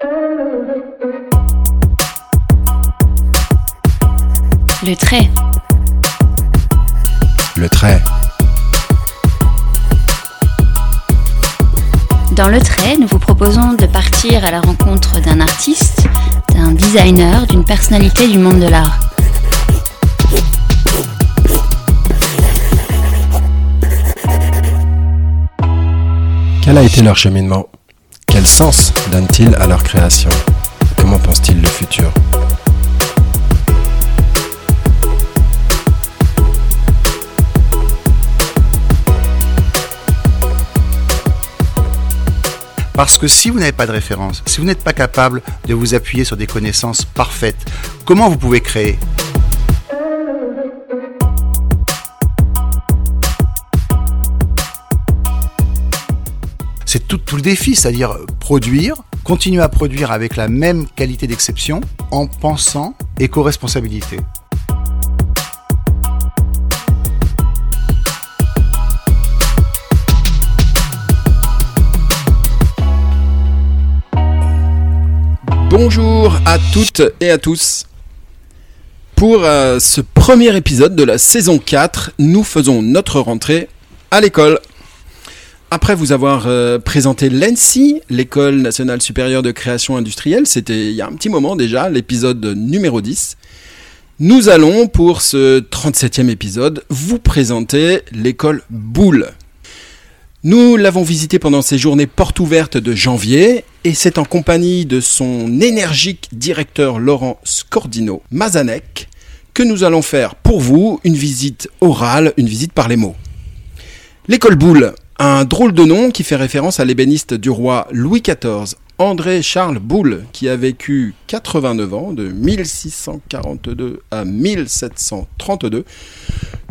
Le trait. Le trait. Dans le trait, nous vous proposons de partir à la rencontre d'un artiste, d'un designer, d'une personnalité du monde de l'art. Quel a été leur cheminement? Quel sens donnent-ils à leur création? Comment pensent-ils le futur? Parce que si vous n'avez pas de référence, si vous n'êtes pas capable de vous appuyer sur des connaissances parfaites, comment vous pouvez créer? Défi, c'est-à-dire produire, continuer à produire avec la même qualité d'exception en pensant éco-responsabilité. Bonjour à toutes et à tous. Pour euh, ce premier épisode de la saison 4, nous faisons notre rentrée à l'école. Après vous avoir euh, présenté l'ENSI, l'École nationale supérieure de création industrielle, c'était il y a un petit moment déjà, l'épisode numéro 10, nous allons pour ce 37e épisode vous présenter l'école Boulle. Nous l'avons visité pendant ces journées portes ouvertes de janvier et c'est en compagnie de son énergique directeur Laurent Scordino Mazanek que nous allons faire pour vous une visite orale, une visite par les mots. L'école Boulle, un drôle de nom qui fait référence à l'ébéniste du roi Louis XIV, André Charles Boulle, qui a vécu 89 ans de 1642 à 1732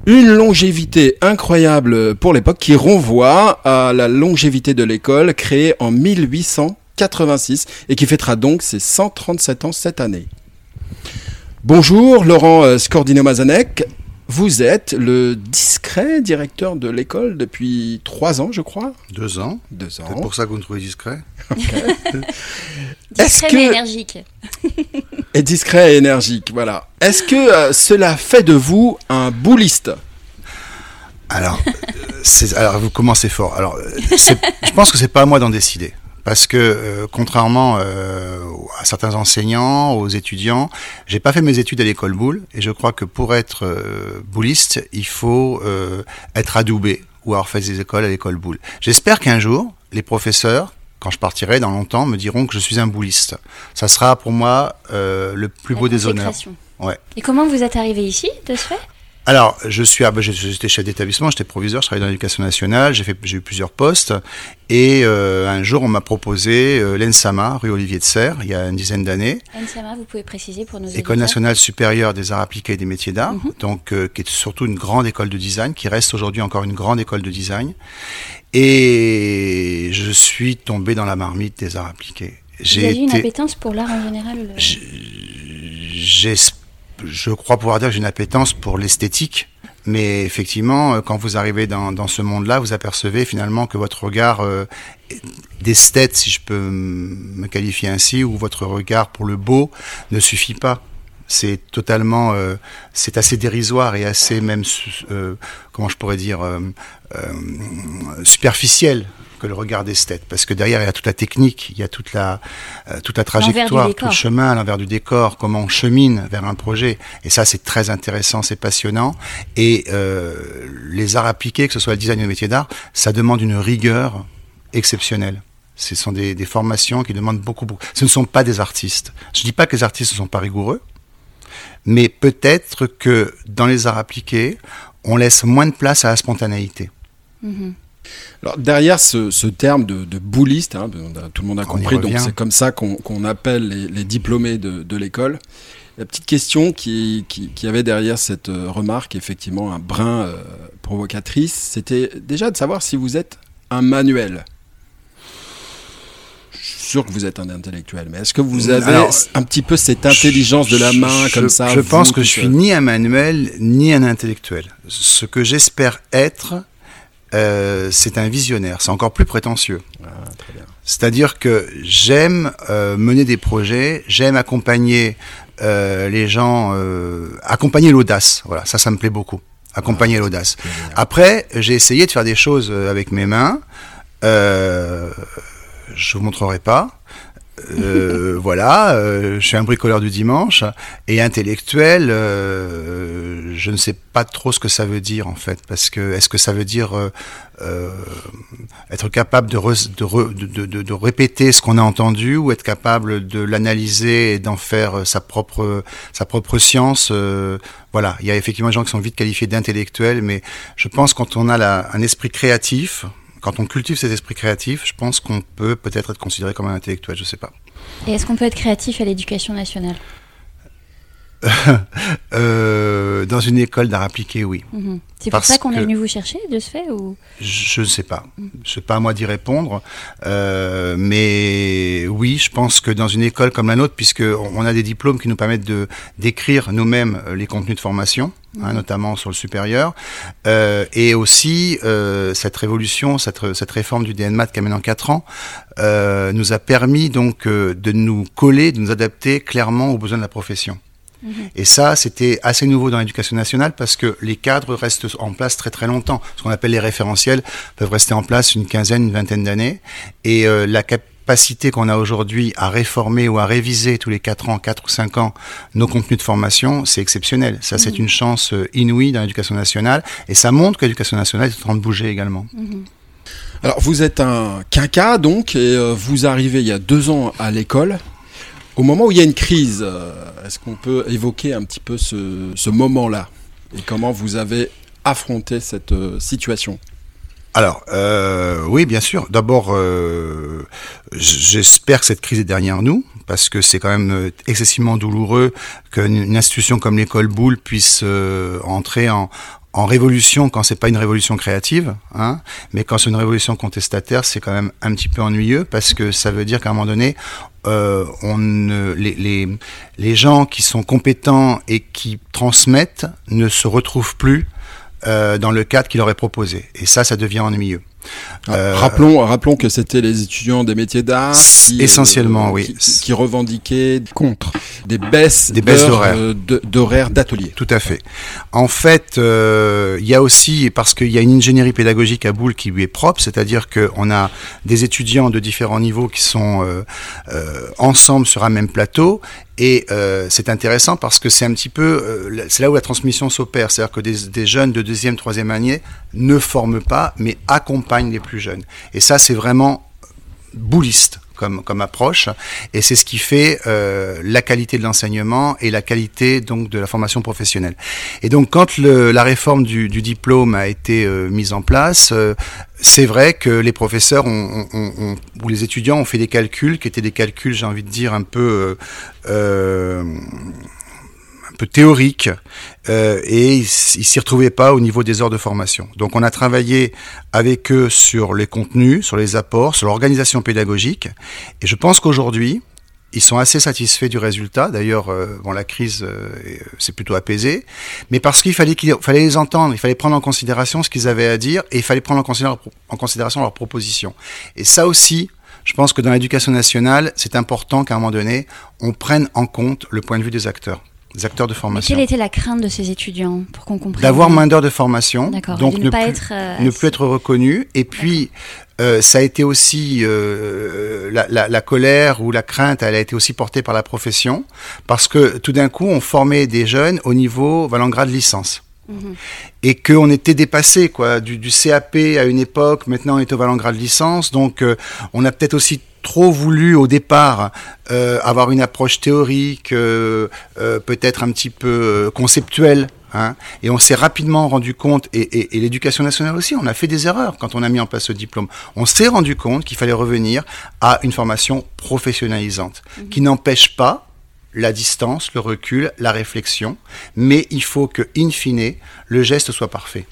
une longévité incroyable pour l'époque qui renvoie à la longévité de l'école créée en 1886 et qui fêtera donc ses 137 ans cette année. Bonjour Laurent euh, Scordino-Mazanek, vous êtes le discret directeur de l'école depuis trois ans je crois Deux ans. Deux C'est ans. pour ça que vous me trouvez discret. Discret que- mais énergique. Et discret et énergique, voilà. Est-ce que euh, cela fait de vous un bouliste? Alors, euh, c'est- alors vous commencez fort. Alors, euh, c'est- je pense que c'est pas à moi d'en décider. Parce que euh, contrairement euh, à certains enseignants, aux étudiants, j'ai pas fait mes études à l'école boule et je crois que pour être euh, bouliste, il faut euh, être adoubé ou avoir fait des écoles à l'école boule. J'espère qu'un jour, les professeurs, quand je partirai dans longtemps, me diront que je suis un bouliste. Ça sera pour moi euh, le plus La beau des honneurs. Ouais. Et comment vous êtes arrivé ici, de ce fait? Alors, je suis, ah, bah, j'étais chef d'établissement, j'étais proviseur, je travaillais dans l'éducation nationale, j'ai fait, j'ai eu plusieurs postes, et euh, un jour on m'a proposé euh, l'ENSAMA, rue Olivier de Serre, il y a une dizaine d'années, NSAMA, vous pouvez préciser pour nos École nationale supérieure des arts appliqués et des métiers d'art, Mhm. donc euh, qui est surtout une grande école de design, qui reste aujourd'hui encore une grande école de design, et je suis tombé dans la marmite des arts appliqués. Vous avez une appétence pour l'art en général euh, J'ai- j'ai- je crois pouvoir dire que j'ai une appétence pour l'esthétique. Mais effectivement, euh, quand vous arrivez dans, ce monde-là, vous apercevez finalement que votre regard euh, d'esthète, si je peux me qualifier ainsi, ou votre regard pour le beau ne suffit pas. C'est totalement, euh, c'est assez dérisoire et assez même, euh, comment je pourrais dire, superficiel que le regard d'esthète, parce que derrière il y a toute la technique, il y a toute la, euh, toute la trajectoire, tout le chemin à l'envers du décor, comment on chemine vers un projet. Et ça, c'est très intéressant, c'est passionnant. Et euh, les arts appliqués, que ce soit le design ou le métier d'art, ça demande une rigueur exceptionnelle. Ce sont des, des formations qui demandent beaucoup, beaucoup. Ce ne sont pas des artistes. Je dis pas que les artistes ne sont pas rigoureux, mais peut-être que dans les arts appliqués, on laisse moins de place à la spontanéité. mhm. Alors derrière ce, ce terme de, de bouliste, hein, tout le monde a On compris, donc c'est comme ça qu'on appelle les, les diplômés de, de l'école. La petite question qui, qui, qui avait derrière cette euh, remarque, effectivement un brin euh, provocatrice, c'était déjà de savoir si vous êtes un manuel. Je suis sûr que vous êtes un intellectuel, mais est-ce que vous avez Alors, un petit peu cette intelligence de la main Je- comme ça Je pense que je suis ni un manuel ni un intellectuel. Ce que j'espère être, euh, c'est un visionnaire. C'est encore plus prétentieux. Ah. C'est-à-dire que j'aime euh, mener des projets, j'aime accompagner euh, les gens, euh, accompagner l'audace. Voilà, ça, ça me plaît beaucoup. Accompagner l'audace. génial. Après, j'ai essayé de faire des choses euh, avec mes mains. Euh, je vous montrerai pas. Euh, voilà, euh, je suis un bricoleur du dimanche et intellectuel. euh, je ne sais pas trop ce que ça veut dire en fait, parce que est-ce que ça veut dire euh, euh, être capable de, re- de, re- de, de- répéter ce qu'on a entendu ou être capable de l'analyser et d'en faire sa propre sa propre science. voilà, il y a effectivement des gens qui sont vite qualifiés d'intellectuels, mais je pense quand on a un esprit créatif, quand on cultive cet esprit créatif, je pense qu'on peut peut-être être considéré comme un intellectuel, je sais pas. Et est-ce qu'on peut être créatif à l'éducation nationale? Euh, dans une école d'art appliqué, oui. Mhm. C'est pour ça qu'on est venu vous chercher de ce fait ou? Je ne sais pas. Je sais pas à moi d'y répondre. Euh, mais oui, je pense que dans une école comme la nôtre, puisque on a des diplômes qui nous permettent d'écrire nous-mêmes euh, les contenus de formation, hein, notamment sur le supérieur, euh, et aussi euh, cette révolution, cette, cette réforme du DNMAT qui a maintenant 4 ans, euh, nous a permis donc euh, de nous coller, de nous adapter clairement aux besoins de la profession. Et ça, c'était assez nouveau dans l'éducation nationale parce que les cadres restent en place très très longtemps. Ce qu'on appelle les référentiels peuvent rester en place une quinzaine, une vingtaine d'années. Et euh, la capacité qu'on a aujourd'hui à réformer ou à réviser tous les 4 ans, 4 ou 5 ans nos contenus de formation, c'est exceptionnel. Ça, c'est une chance euh, inouïe dans l'éducation nationale. Et ça montre que l'éducation nationale est en train de bouger également. Alors, vous êtes un quinca, donc, et euh, vous arrivez il y a deux ans à l'école. Au moment où il y a une crise, euh, est-ce qu'on peut évoquer un petit peu ce, moment-là Et comment vous avez affronté cette euh, situation? Alors, euh, oui, bien sûr. D'abord, j'espère que cette crise est derrière nous, parce que c'est quand même excessivement douloureux qu'une une institution comme l'école Boulle puisse entrer en, en révolution quand c'est pas une révolution créative, hein, mais quand c'est une révolution contestataire, c'est quand même un petit peu ennuyeux parce que ça veut dire qu'à un moment donné, euh, on ne- les, les, les gens qui sont compétents et qui transmettent ne se retrouvent plus euh, dans le cadre qui leur est proposé. Et ça, ça devient ennuyeux. Euh, rappelons, rappelons que c'était les étudiants des métiers d'art qui, Essentiellement, oui. qui, qui revendiquaient contre des baisses, Des baisses d'horaires. euh, d'horaires d'atelier. Tout à fait. En fait, euh, il y a aussi, parce qu'il y a une ingénierie pédagogique à Boule qui lui est propre, c'est-à-dire qu'on a des étudiants de différents niveaux qui sont euh, euh, ensemble sur un même plateau. Et euh, c'est intéressant parce que c'est un petit peu, euh, c'est là où la transmission s'opère. C'est-à-dire que des, des jeunes de deuxième, troisième année ne forment pas, mais accompagnent les plus jeunes. Et ça, c'est vraiment bouliste comme, comme approche, et c'est ce qui fait euh, la qualité de l'enseignement et la qualité donc de la formation professionnelle. Et donc quand la réforme du, diplôme a été euh, mise en place, euh, c'est vrai que les professeurs ont, ou les étudiants ont fait des calculs qui étaient des calculs, j'ai envie de dire un peu peu théoriques euh, et ils s'y retrouvaient pas au niveau des heures de formation. Donc on a travaillé avec eux sur les contenus, sur les apports, sur l'organisation pédagogique. Et je pense qu'aujourd'hui, ils sont assez satisfaits du résultat. D'ailleurs, euh, bon, la crise euh, est- s'est plutôt apaisée, mais parce qu'il fallait, qu'il fallait les entendre, il fallait prendre en considération ce qu'ils avaient à dire et il fallait prendre en considération, en considération leurs propositions. Et ça aussi, je pense que dans l'éducation nationale, c'est important qu'à un moment donné, on prenne en compte le point de vue des acteurs, des acteurs de Mais formation. Quelle était la crainte de ces étudiants pour qu'on comprenne D'avoir moins d'heures de formation, donc de ne ne pas plus, être euh, ne plus être reconnu. Et puis, euh, ça a été aussi euh, la, la, la colère ou la crainte, elle a été aussi portée par la profession, parce que tout d'un coup, on formait des jeunes au niveau Valengrade licence. Mhm. Et qu'on était dépassé, quoi, du, du CAP à une époque, maintenant on est au Valengrade licence, donc euh, on a peut-être aussi trop voulu au départ euh, avoir une approche théorique, euh, euh, peut-être un petit peu conceptuelle. Hein, et on s'est rapidement rendu compte, et, et, et l'éducation nationale aussi, on a fait des erreurs quand on a mis en place ce diplôme. On s'est rendu compte qu'il fallait revenir à une formation professionnalisante, qui n'empêche pas la distance, le recul, la réflexion, mais il faut que, in fine, le geste soit parfait.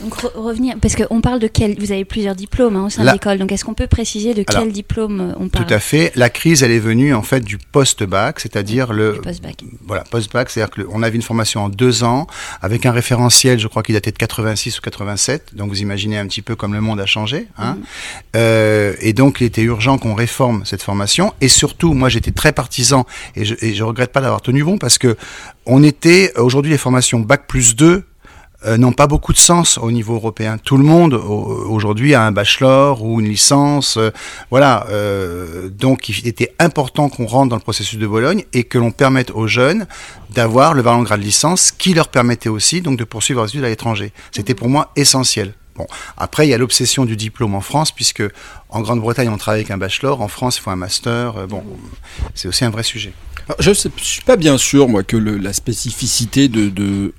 Donc revenir, parce qu'on parle de quel, vous avez plusieurs diplômes hein, au sein de l'école, donc est-ce qu'on peut préciser de quel diplôme euh, on parle Tout à fait. La crise, elle est venue en fait du post-bac, c'est-à-dire le post-bac. Voilà, post-bac, c'est-à-dire qu'on avait une formation en deux ans avec un référentiel, je crois qu'il datait de 86 ou 87. Donc vous imaginez un petit peu comme le monde a changé. Hein. Mhm. Euh, et donc il était urgent qu'on réforme cette formation. Et surtout, moi j'étais très partisan et je, et je regrette pas d'avoir tenu bon parce que on était aujourd'hui les formations bac plus 2 euh, n'ont pas beaucoup de sens au niveau européen. Tout le monde aujourd'hui a un bachelor ou une licence, euh, voilà. Euh, donc il était important qu'on rentre dans le processus de Bologne et que l'on permette aux jeunes d'avoir le variant grade licence, qui leur permettait aussi donc de poursuivre leurs études à l'étranger. C'était pour moi essentiel. Bon, après il y a l'obsession du diplôme en France puisque en Grande-Bretagne on travaille avec un bachelor, en France il faut un master. bon, c'est aussi un vrai sujet. Je ne suis pas bien sûr, moi, que la spécificité de,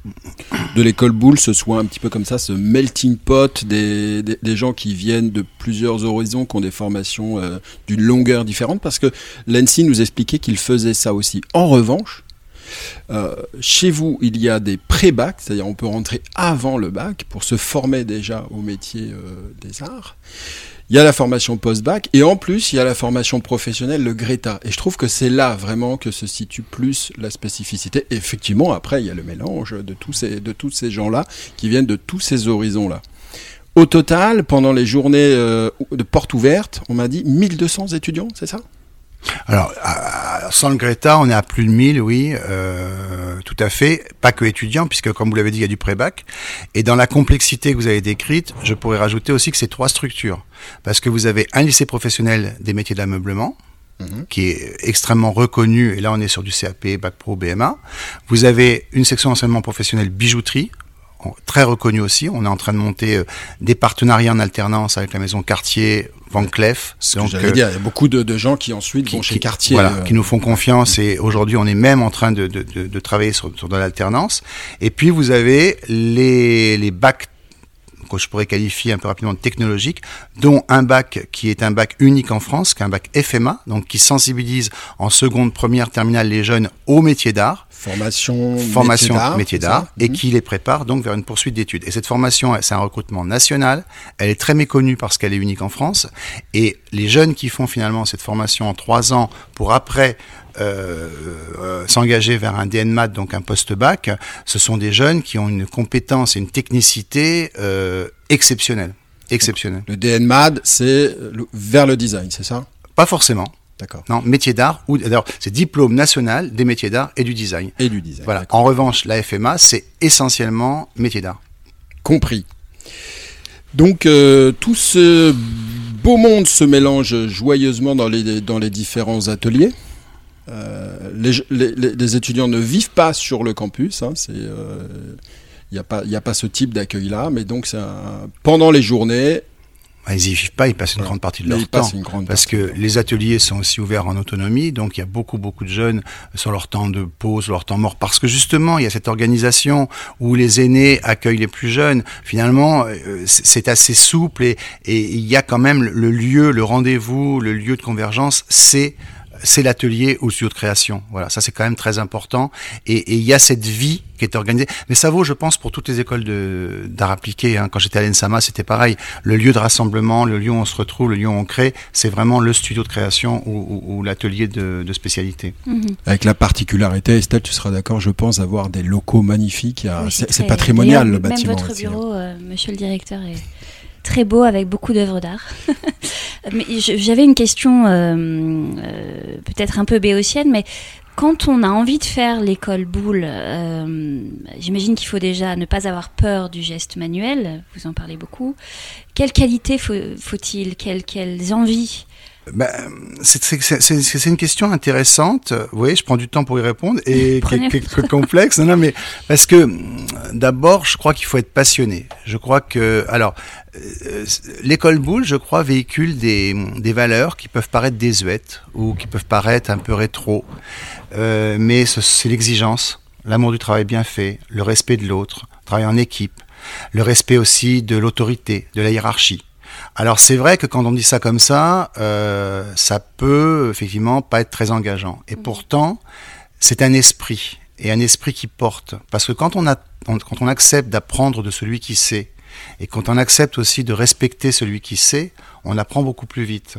l'école Boulle, ce soit un petit peu comme ça, ce melting pot des, gens qui viennent de plusieurs horizons, qui ont des formations euh, d'une longueur différente, parce que l'ENSI nous expliquait qu'il faisait ça aussi. En revanche, euh, chez vous, il y a des pré-bacs, c'est-à-dire on peut rentrer avant le bac pour se former déjà au métier euh, des arts il y a la formation post-bac et en plus il y a la formation professionnelle, le Greta. Et je trouve que c'est là vraiment que se situe plus la spécificité. effectivement, après, il y a le mélange de tous ces, de tous ces gens-là qui viennent de tous ces horizons-là. Au total, pendant les journées euh, de porte ouverte, on m'a dit 1200 étudiants, c'est ça? Alors, sans le Greta, on est à plus de 1000, oui, euh, tout à fait. Pas que étudiants, puisque comme vous l'avez dit, il y a du pré-bac. Et dans la complexité que vous avez décrite, je pourrais rajouter aussi que c'est trois structures. Parce que vous avez un lycée professionnel des métiers de l'ameublement, mhm. qui est extrêmement reconnu, et là on est sur du CAP, Bac Pro, BMA. Vous avez une section d'enseignement professionnel bijouterie, très reconnu aussi. On est en train de monter euh, des partenariats en alternance avec la maison Cartier, Van Cleef. Donc, euh, dire, il y a beaucoup de, gens qui ensuite vont chez Cartier. Voilà, euh, qui nous font confiance et aujourd'hui on est même en train de, de, de, travailler sur, sur de l'alternance. Et puis vous avez les, les bacs que je pourrais qualifier un peu rapidement de technologique, dont un bac qui est un bac unique en France, qui est un bac FMA, donc qui sensibilise en seconde, première, terminale les jeunes au métier d'art. Formation, formation métier d'art, et mhm. qui les prépare donc vers une poursuite d'études. Et cette formation, c'est un recrutement national. Elle est très méconnue parce qu'elle est unique en France. Et les jeunes qui font finalement cette formation en trois ans pour après s'engager vers un DNMAT, donc un post-bac, ce sont des jeunes qui ont une compétence et une technicité euh, exceptionnelle. Exceptionnelle. Le DNMAD, c'est vers le design, c'est ça? Pas forcément. D'accord. Non, métier d'art ou alors c'est diplôme national des métiers d'art et du design. Et du design. Voilà. En revanche, la FMA, c'est essentiellement métier d'art. Compris. Donc tout ce beau monde se mélange joyeusement dans les, dans les différents ateliers. Euh, les, étudiants ne vivent pas sur le campus. Hein, c'est, il euh, n'y a, pas, a pas ce type d'accueil-là, mais donc pendant les journées, ils n'y vivent pas, ils passent une grande partie de leur temps. parce que les ateliers sont aussi ouverts en autonomie, donc il y a beaucoup, beaucoup de jeunes sur leur temps de pause, leur temps mort, parce que justement, il y a cette organisation où les aînés accueillent les plus jeunes. Finalement, euh, c'est assez souple et, et il y a quand même le lieu, le rendez-vous, le lieu de convergence, c'est c'est l'atelier ou le studio de création. Voilà, ça c'est quand même très important. Et il y a cette vie qui est organisée. Mais ça vaut, je pense, pour toutes les écoles d'art appliqué. Hein. Quand j'étais à l'ENSAMA, c'était pareil. Le lieu de rassemblement, le lieu où on se retrouve, le lieu où on crée, c'est vraiment le studio de création ou, l'atelier de, spécialité. Mhm. Avec la particularité, Estelle, tu seras d'accord, je pense, d'avoir des locaux magnifiques. c'est patrimonial le bâtiment. Même votre bureau, euh, monsieur le directeur, est très beau avec beaucoup d'œuvres d'art. j'avais une question euh, euh, peut-être un peu béotienne, mais quand on a envie de faire l'école boule, euh, j'imagine qu'il faut déjà ne pas avoir peur du geste manuel, vous en parlez beaucoup. Quelles qualités faut-il quelles, quelles envies ben, c'est une question intéressante. Vous voyez, je prends du temps pour y répondre et quelques complexe. Non, non, mais parce que d'abord, je crois qu'il faut être passionné. Je crois que, alors, euh, l'école boule, je crois, véhicule des, des valeurs qui peuvent paraître désuètes ou qui peuvent paraître un peu rétro, euh, mais c'est l'exigence, l'amour du travail bien fait, le respect de l'autre, travail en équipe, le respect aussi de l'autorité, de la hiérarchie. Alors c'est vrai que quand on dit ça comme ça, euh, ça peut effectivement pas être très engageant. Et pourtant, c'est un esprit et un esprit qui porte. Parce que quand on, a, quand on accepte d'apprendre de celui qui sait, Et quand on accepte aussi de respecter celui qui sait, on apprend beaucoup plus vite.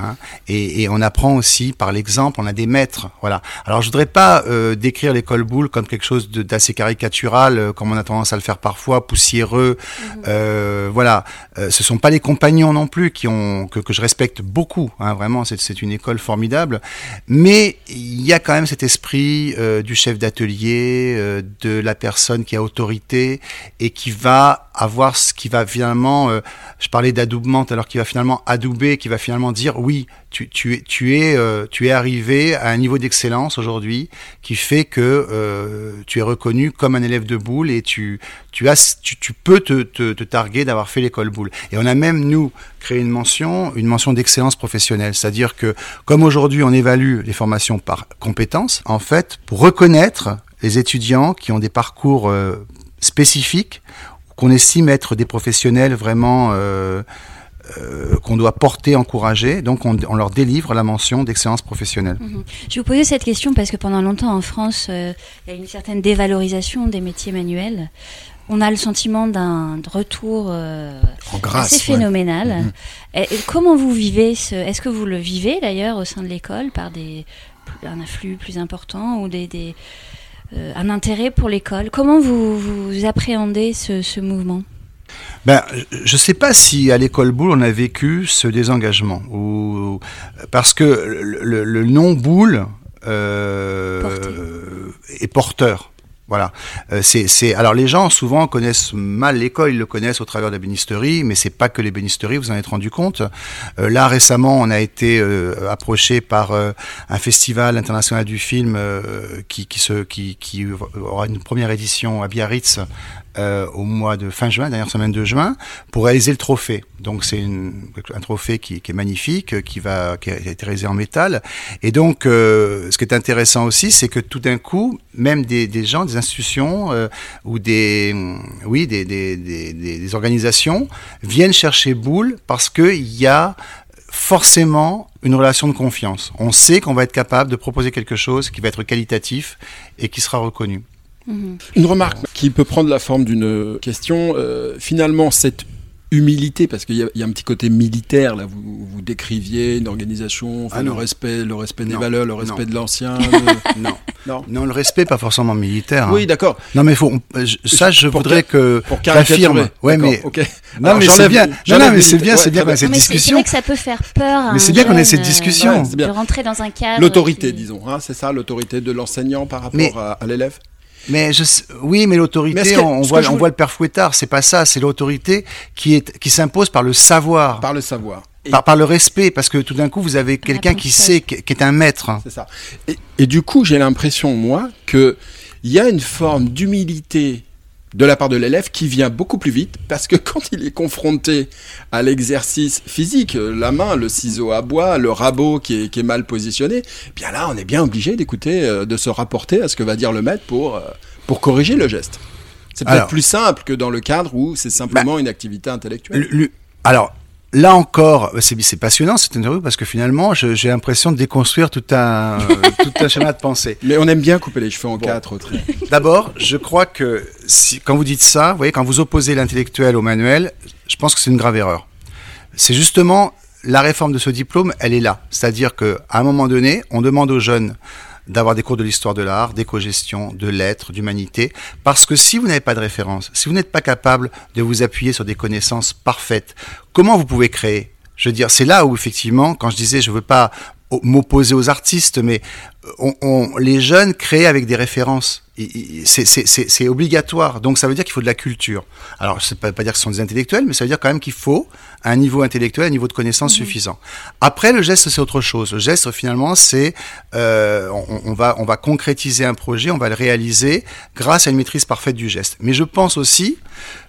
Hein. et, et, on apprend aussi par l'exemple, on a des maîtres. Voilà. Alors je voudrais pas euh, décrire l'école boule comme quelque chose d'assez caricatural, euh, comme on a tendance à le faire parfois, poussiéreux. Mhm. Euh, voilà. Euh, ce sont pas les compagnons non plus qui ont que, que je respecte beaucoup. Hein, vraiment, c'est une école formidable. Mais il y a quand même cet esprit euh, du chef d'atelier, de la personne qui a autorité et qui va avoir ce qui va finalement, je parlais d'adoubement alors qui va finalement adouber, qui va finalement dire oui, tu, tu, es, tu, es, euh, tu es arrivé à un niveau d'excellence aujourd'hui qui fait que euh, tu es reconnu comme un élève de boule et tu, tu, as, tu, tu peux te, te, te targuer d'avoir fait l'école boule. Et on a même, nous, créé une mention, une mention d'excellence professionnelle. C'est-à-dire que, comme aujourd'hui on évalue les formations par compétences, en fait, pour reconnaître les étudiants qui ont des parcours euh, spécifiques, qu'on estime être des professionnels vraiment... Euh, euh, qu'on doit porter, encourager. Donc on, on, leur délivre la mention d'excellence professionnelle. Mmh. Je vous posais cette question parce que pendant longtemps en France, euh, il y a une certaine dévalorisation des métiers manuels. On a le sentiment d'un retour euh, grâce, assez phénoménal. Ouais. Mmh. Et, et comment vous vivez ce... Est-ce que vous le vivez d'ailleurs au sein de l'école par des, un afflux plus important ou des, des un intérêt pour l'école. Comment vous, vous appréhendez ce, ce mouvement? Ben, je ne sais pas si à l'école boule on a vécu ce désengagement ou parce que le, le, le nom boule euh, est porteur. Voilà. Euh, c'est, alors les gens souvent connaissent mal l'école, ils le connaissent au travers de la bénisterie, mais c'est pas que les bénisteries, vous en êtes rendu compte. Euh, là récemment, on a été euh, approché par euh, un festival international du film qui, qui, se, qui, qui aura une première édition à Biarritz euh, au mois de fin juin, dernière semaine de juin, pour réaliser le trophée. Donc c'est un trophée qui, qui, est magnifique, qui va qui a été réalisé en métal. Et donc euh, ce qui est intéressant aussi, c'est que tout d'un coup, même des, des, gens, des institutions euh, ou des oui des, des, des, organisations viennent chercher Boule parce qu'il y a forcément une relation de confiance. On sait qu'on va être capable de proposer quelque chose qui va être qualitatif et qui sera reconnu. Une remarque qui peut prendre la forme d'une question. Euh, finalement, cette humilité, parce qu'il y, y, a un petit côté militaire, là, vous, vous décriviez une organisation, enfin, ah le respect, le respect des non. valeurs, le respect non. de l'ancien. Le... non. non. Non, le respect, pas forcément militaire. Hein. Oui, d'accord. Non, mais faut, ça, je pour voudrais que, pour j'affirme. Ouais, mais, okay. non, mais c'est bien, non, non, mais c'est bien, c'est bien qu'on ait cette discussion. C'est vrai que ça peut faire peur. Mais c'est bien qu'on ait cette discussion. Ouais, de rentrer dans un cadre. L'autorité, disons, hein, c'est ça, l'autorité de l'enseignant par rapport à l'élève? Mais je, oui, mais l'autorité, on, voit, on voit le père Fouettard, c'est pas ça, c'est l'autorité qui est qui s'impose par le savoir. Par le savoir. Et par, par le respect, parce que tout d'un coup, vous avez quelqu'un qui sait, qui, qui, est un maître. C'est ça. Et, et, du coup, j'ai l'impression, moi, que il y a une forme d'humilité de la part de l'élève qui vient beaucoup plus vite parce que quand il est confronté à l'exercice physique, la main, le ciseau à bois, le rabot qui est, qui est mal positionné, bien là on est bien obligé d'écouter, euh, de se rapporter à ce que va dire le maître pour, euh, pour corriger le geste. C'est peut-être plus simple que dans le cadre où c'est simplement bah, une activité intellectuelle. Le, alors, là encore, c'est passionnant cette interview parce que finalement, j'ai l'impression de déconstruire tout un, tout un schéma de pensée. Mais on aime bien couper les cheveux en bon. quatre. D'abord, je crois que si, quand vous dites ça, vous voyez, quand vous opposez l'intellectuel au manuel, je pense que c'est une grave erreur. C'est justement la réforme de ce diplôme, elle est là. C'est-à-dire qu'à un moment donné, on demande aux jeunes d'avoir des cours de l'histoire de l'art, d'éco-gestion, de lettres, d'humanité, parce que si vous n'avez pas de référence, si vous n'êtes pas capable de vous appuyer sur des connaissances parfaites, comment vous pouvez créer? Je veux dire, c'est là où effectivement, quand je disais je veux pas m'opposer aux artistes, mais on, on, les jeunes créent avec des références. C'est obligatoire. Donc ça veut dire qu'il faut de la culture. Alors ça ne veut pas dire que ce sont des intellectuels, mais ça veut dire quand même qu'il faut un niveau intellectuel, un niveau de connaissance mmh. suffisant. Après le geste c'est autre chose. Le geste finalement c'est euh, on, on, va on va concrétiser un projet, on va le réaliser grâce à une maîtrise parfaite du geste. Mais je pense aussi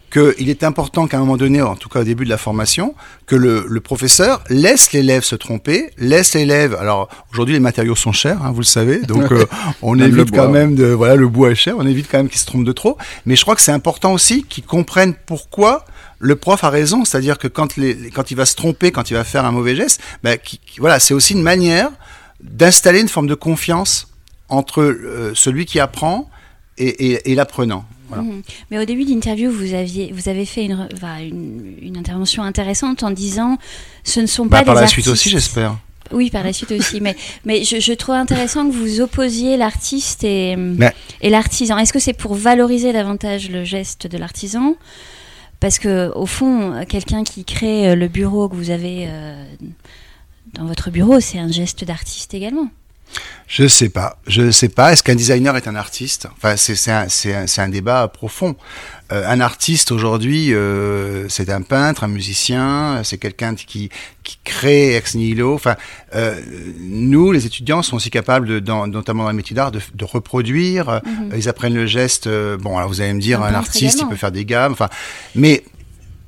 qu'il est important qu'à un moment donné, en tout cas au début de la formation, que le, le professeur laisse l'élève se tromper, laisse l'élève. Alors aujourd'hui, les matériaux sont chers, hein, vous le savez, donc euh, on même évite quand même de voilà le bois est cher, on évite quand même qu'il se trompe de trop. Mais je crois que c'est important aussi qu'ils comprennent pourquoi le prof a raison, c'est-à-dire que quand, les, quand il va se tromper, quand il va faire un mauvais geste, qui, voilà, c'est aussi une manière d'installer une forme de confiance entre euh, celui qui apprend et, et, et l'apprenant. Voilà. Mhm. Mais au début de l'interview, vous, aviez, vous avez fait une, re- enfin, une, une intervention intéressante en disant ce ne sont Bah, pas par des la suite aussi, j'espère. Oui, par la suite aussi. mais mais je, je trouve intéressant que vous opposiez l'artiste et, Mais- et l'artisan. Est-ce que c'est pour valoriser davantage le geste de l'artisan? Parce que au fond, quelqu'un qui crée euh, le bureau que vous avez euh, dans votre bureau, c'est un geste d'artiste également. Je sais pas. Je sais pas. Est-ce qu'un designer est un artiste? Enfin, c'est un, un, un débat profond. Euh, un artiste aujourd'hui, euh, c'est un peintre, un musicien, c'est quelqu'un qui qui crée ex nihilo. Enfin, euh, nous, les étudiants, sont aussi capables, de, dans, notamment dans le métier d'art, de, de reproduire. Euh, Ils apprennent le geste. bon, alors vous allez me dire, Un artiste, également. il peut faire des gammes. Enfin, mais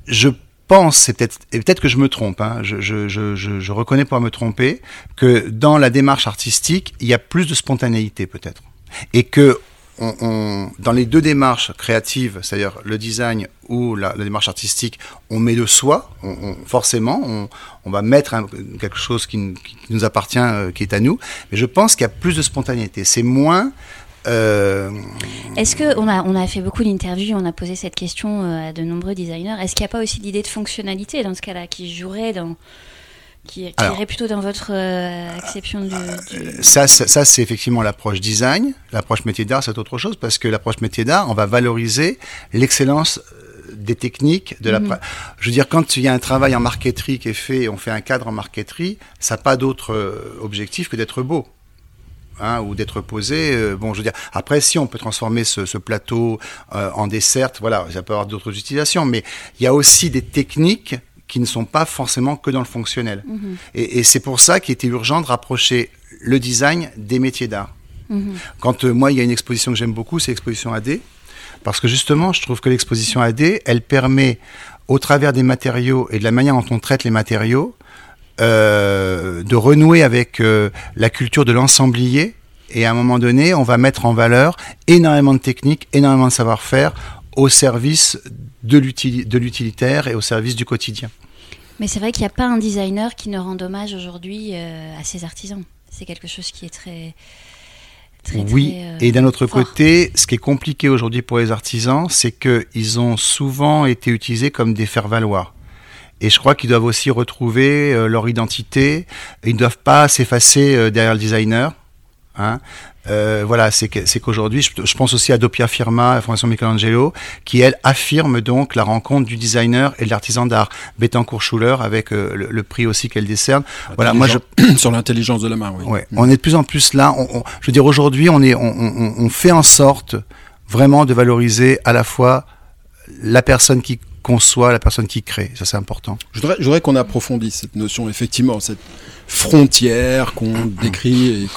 je pense, c'est peut-être, et peut-être que je me trompe, hein, je, je, je, je, je reconnais pouvoir me tromper, que dans la démarche artistique, il y a plus de spontanéité peut-être. Et que dans les deux démarches créatives, c'est-à-dire le design ou la, démarche artistique, on met de soi, on, forcément, on, va mettre quelque chose qui nous appartient, euh, qui est à nous, mais je pense qu'il y a plus de spontanéité. C'est moins... euh, Est-ce que on a on a fait beaucoup d'interviews, on a posé cette question euh, à de nombreux designers. Est-ce qu'il n'y a pas aussi l'idée de fonctionnalité dans ce cas-là qui jouerait dans qui, qui Alors. irait plutôt dans votre euh, acception du, du- Ça, ça, ça, c'est effectivement l'approche design. L'approche métier d'art, c'est autre chose parce que l'approche métier d'art, on va valoriser l'excellence euh, des techniques. De la, Mhm. Je veux dire, quand il y a un travail en marqueterie qui est fait, on fait un cadre en marqueterie, ça n'a pas d'autre euh, objectif que d'être beau. Hein, ou d'être posé. euh, bon, je veux dire, après, si on peut transformer ce, ce plateau euh, en dessert, voilà, ça peut avoir d'autres utilisations, mais il y a aussi des techniques qui ne sont pas forcément que dans le fonctionnel. Mhm. Et, et c'est pour ça qu'il était urgent de rapprocher le design des métiers d'art. Mhm. Quand euh, moi, il y a une exposition que j'aime beaucoup, c'est l'exposition AD. Parce que justement, je trouve que l'exposition AD, elle permet, au travers des matériaux et de la manière dont on traite les matériaux, de renouer avec euh, la culture de l'ensemblier. Et à un moment donné, on va mettre en valeur énormément de techniques, énormément de savoir-faire au service de l'utili- de l'utilitaire et au service du quotidien. Mais c'est vrai qu'il n'y a pas un designer qui ne rend hommage aujourd'hui euh, à ses artisans. C'est quelque chose qui est très très oui, très, euh, et d'un autre fort. côté, ce qui est compliqué aujourd'hui pour les artisans, c'est qu'ils ont souvent été utilisés comme des faire-valoir. Et je crois qu'ils doivent aussi retrouver euh, leur identité. Ils ne doivent pas s'effacer euh, derrière le designer. Hein. Euh, voilà, c'est qu'aujourd'hui, je, je pense aussi à Doppia Firma, la Fondation Michelangelo, qui elle affirme donc la rencontre du designer et de l'artisan d'art. Bettencourt Schuller avec euh, le, le prix aussi qu'elle décerne. Voilà, moi je sur l'intelligence de la main, oui. Ouais, on est de plus en plus là. On, on- je veux dire, aujourd'hui, on est, on fait en sorte vraiment de valoriser à la fois la personne qui conçoit, la personne qui crée. Ça, c'est important. Je voudrais, qu'on approfondisse cette notion, effectivement, cette frontière qu'on décrit et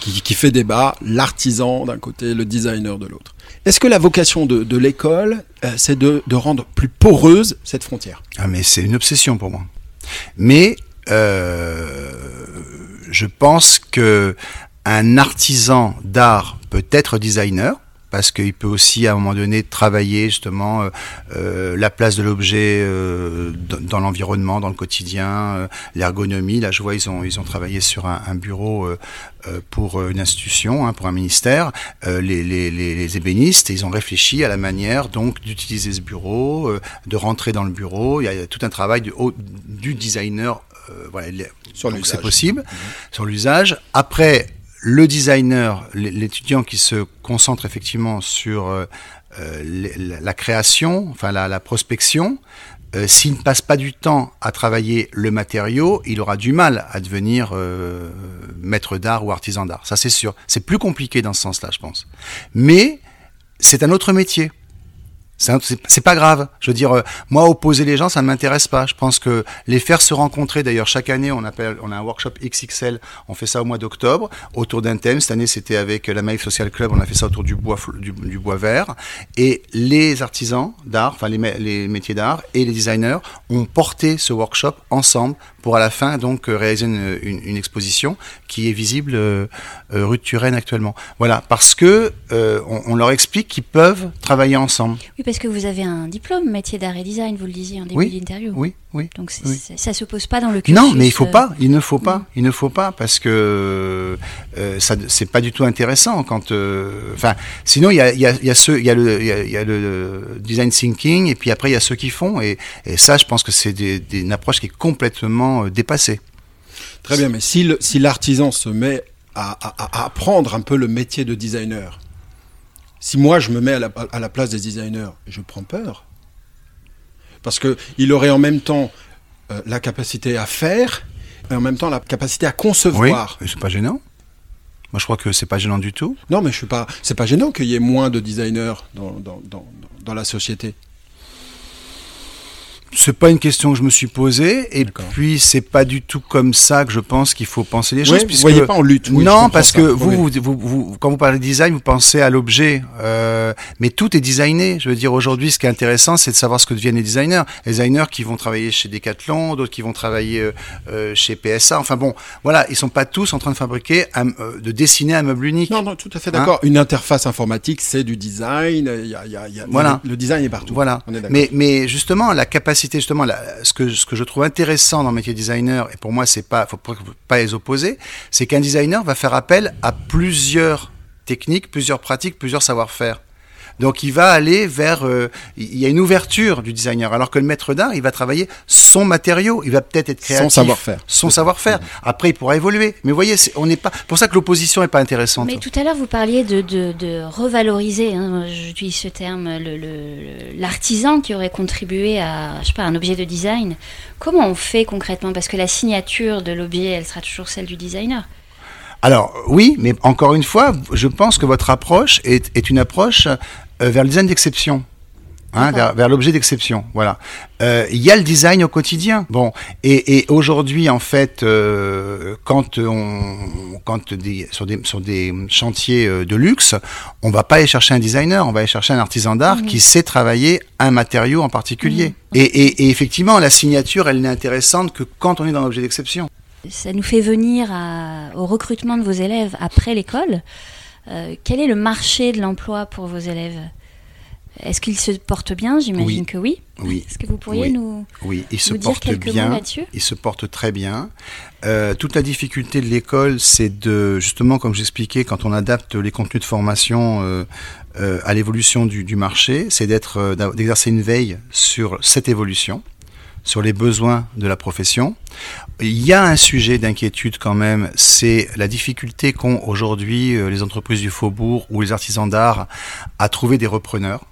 qui, qui fait débat, l'artisan d'un côté, le designer de l'autre. Est-ce que la vocation de, de l'école, euh, c'est de, de rendre plus poreuse cette frontière? Ah, mais c'est une obsession pour moi. Mais euh, je pense que un artisan d'art peut être designer parce qu'il peut aussi à un moment donné travailler justement euh, euh, la place de l'objet euh, dans, l'environnement, dans le quotidien, euh, l'ergonomie. Là, je vois ils ont ils ont travaillé sur un, un bureau euh, euh, pour une institution, hein, pour un ministère, euh, les, les, les, les ébénistes, et ils ont réfléchi à la manière donc d'utiliser ce bureau, euh, de rentrer dans le bureau. Il y a, il y a tout un travail du, du designer. euh, voilà, Sur donc l'usage. c'est possible sur l'usage. Après, le designer, l'étudiant qui se concentre effectivement sur euh, euh, la création, enfin la, la prospection, euh, s'il ne passe pas du temps à travailler le matériau, il aura du mal à devenir euh, maître d'art ou artisan d'art. Ça, c'est sûr. C'est plus compliqué dans ce sens-là, je pense. Mais c'est un autre métier. C'est pas grave. Je veux dire, euh, moi, opposer les gens, ça ne m'intéresse pas. Je pense que les faire se rencontrer, d'ailleurs, chaque année, on appelle, on a un workshop XXL. On fait ça au mois d'octobre, autour d'un thème. Cette année, c'était avec la Maïf Social Club. On a fait ça autour du bois, du, bois vert. Et les artisans d'art, enfin les, mé- les métiers d'art et les designers ont porté ce workshop ensemble pour à la fin donc euh, réaliser une, une- exposition qui est visible euh, euh, rue de Turenne actuellement. Voilà, parce que euh, on, leur explique qu'ils peuvent travailler ensemble. Parce que vous avez un diplôme métier d'art et design, vous le disiez en début Oui, d'interview. Oui, oui. Donc oui. ça se pose pas dans le cursus. Non, mais il faut euh, pas. Il ne faut pas. Il ne faut pas parce que euh, ça, c'est pas du tout intéressant quand. euh, Enfin, sinon il y a, il y a, il y a ceux, il y a le, il y a, il y a le design thinking et puis après il y a ceux qui font et, et ça, je pense que c'est des, des- une approche qui est complètement euh, dépassée. Très bien, mais si l'artisan se met à, à- à apprendre un peu le métier de designer, si moi je me mets à la, à la place des designers, je prends peur. Parce que il aurait en même temps euh, la capacité à faire et en même temps la capacité à Oui, concevoir. mais c'est pas gênant. Moi, je crois que c'est pas gênant du tout. Non, mais je suis pas. C'est pas gênant qu'il y ait moins de designers dans, dans, dans, dans la société. C'est pas une question que je me suis posée, et puis c'est pas du tout comme ça que je pense qu'il faut penser les choses. Vous puisque- voyez pas en lutte. oui, non, parce ça. que Oui, vous, oui. vous, vous, vous- quand vous parlez de design, vous pensez à l'objet, euh, mais tout est designé. Je veux dire, aujourd'hui, ce qui est intéressant, c'est de savoir ce que deviennent les designers. Les designers qui vont travailler chez Decathlon, d'autres qui vont travailler euh, euh, chez PSA. Enfin bon, voilà, ils sont pas tous en train de fabriquer, un- euh, de dessiner un meuble unique. Non, non, tout à fait d'accord. Une interface informatique, c'est du design. Il y a, il y a- il y a- Voilà. Le, design est partout. Voilà. On est d'accord. Mais, mais justement, la capacité, justement, ce, que, je trouve intéressant dans le métier de designer, et pour moi, c'est pas, faut pas les opposer, c'est qu'un designer va faire appel à plusieurs techniques, plusieurs pratiques, plusieurs savoir-faire. Donc, il va aller vers, euh, il y a une ouverture du designer, alors que le maître d'art, il va travailler son matériau, il va peut-être être créatif, Son savoir-faire. son savoir-faire. Après, il pourra évoluer. Mais vous voyez, c'est- on n'est pas, pour ça que l'opposition est pas intéressante. Mais tout à l'heure, vous parliez de, de, de revaloriser, hein, j'utilise ce terme, le- le- l'artisan qui aurait contribué à je sais pas, un objet de design. Comment on fait concrètement? Parce que la signature de l'objet, elle sera toujours celle du designer. Alors oui, mais encore une fois, je pense que votre approche est, est une approche vers le design d'exception. Hein, vers, vers l'objet d'exception, voilà. Euh, Il y a le design au quotidien. Bon, et, et aujourd'hui, en fait, euh, quand on, quand des, sur des sur des chantiers euh, de luxe, on va pas aller chercher un designer, on va aller chercher un artisan d'art qui sait travailler un matériau en particulier. Et, et, et effectivement, la signature, elle n'est intéressante que quand on est dans l'objet d'exception. Ça nous fait venir à- au recrutement de vos élèves après l'école. Euh, quel est le marché de l'emploi pour vos élèves? Est-ce qu'ils se portent bien? J'imagine Oui. que oui. Oui. Est-ce que vous pourriez Oui. nous, Oui, il se nous dire quelques mots là-dessus? Il se porte très bien. Euh, toute la difficulté de l'école, c'est de justement, comme j'expliquais, quand on adapte les contenus de formation euh, euh, à l'évolution du, du marché, c'est d'être, d'exercer une veille sur cette évolution, sur les besoins de la profession. Il y a un sujet d'inquiétude quand même, c'est la difficulté qu'ont aujourd'hui euh, les entreprises du faubourg ou les artisans d'art à trouver des repreneurs.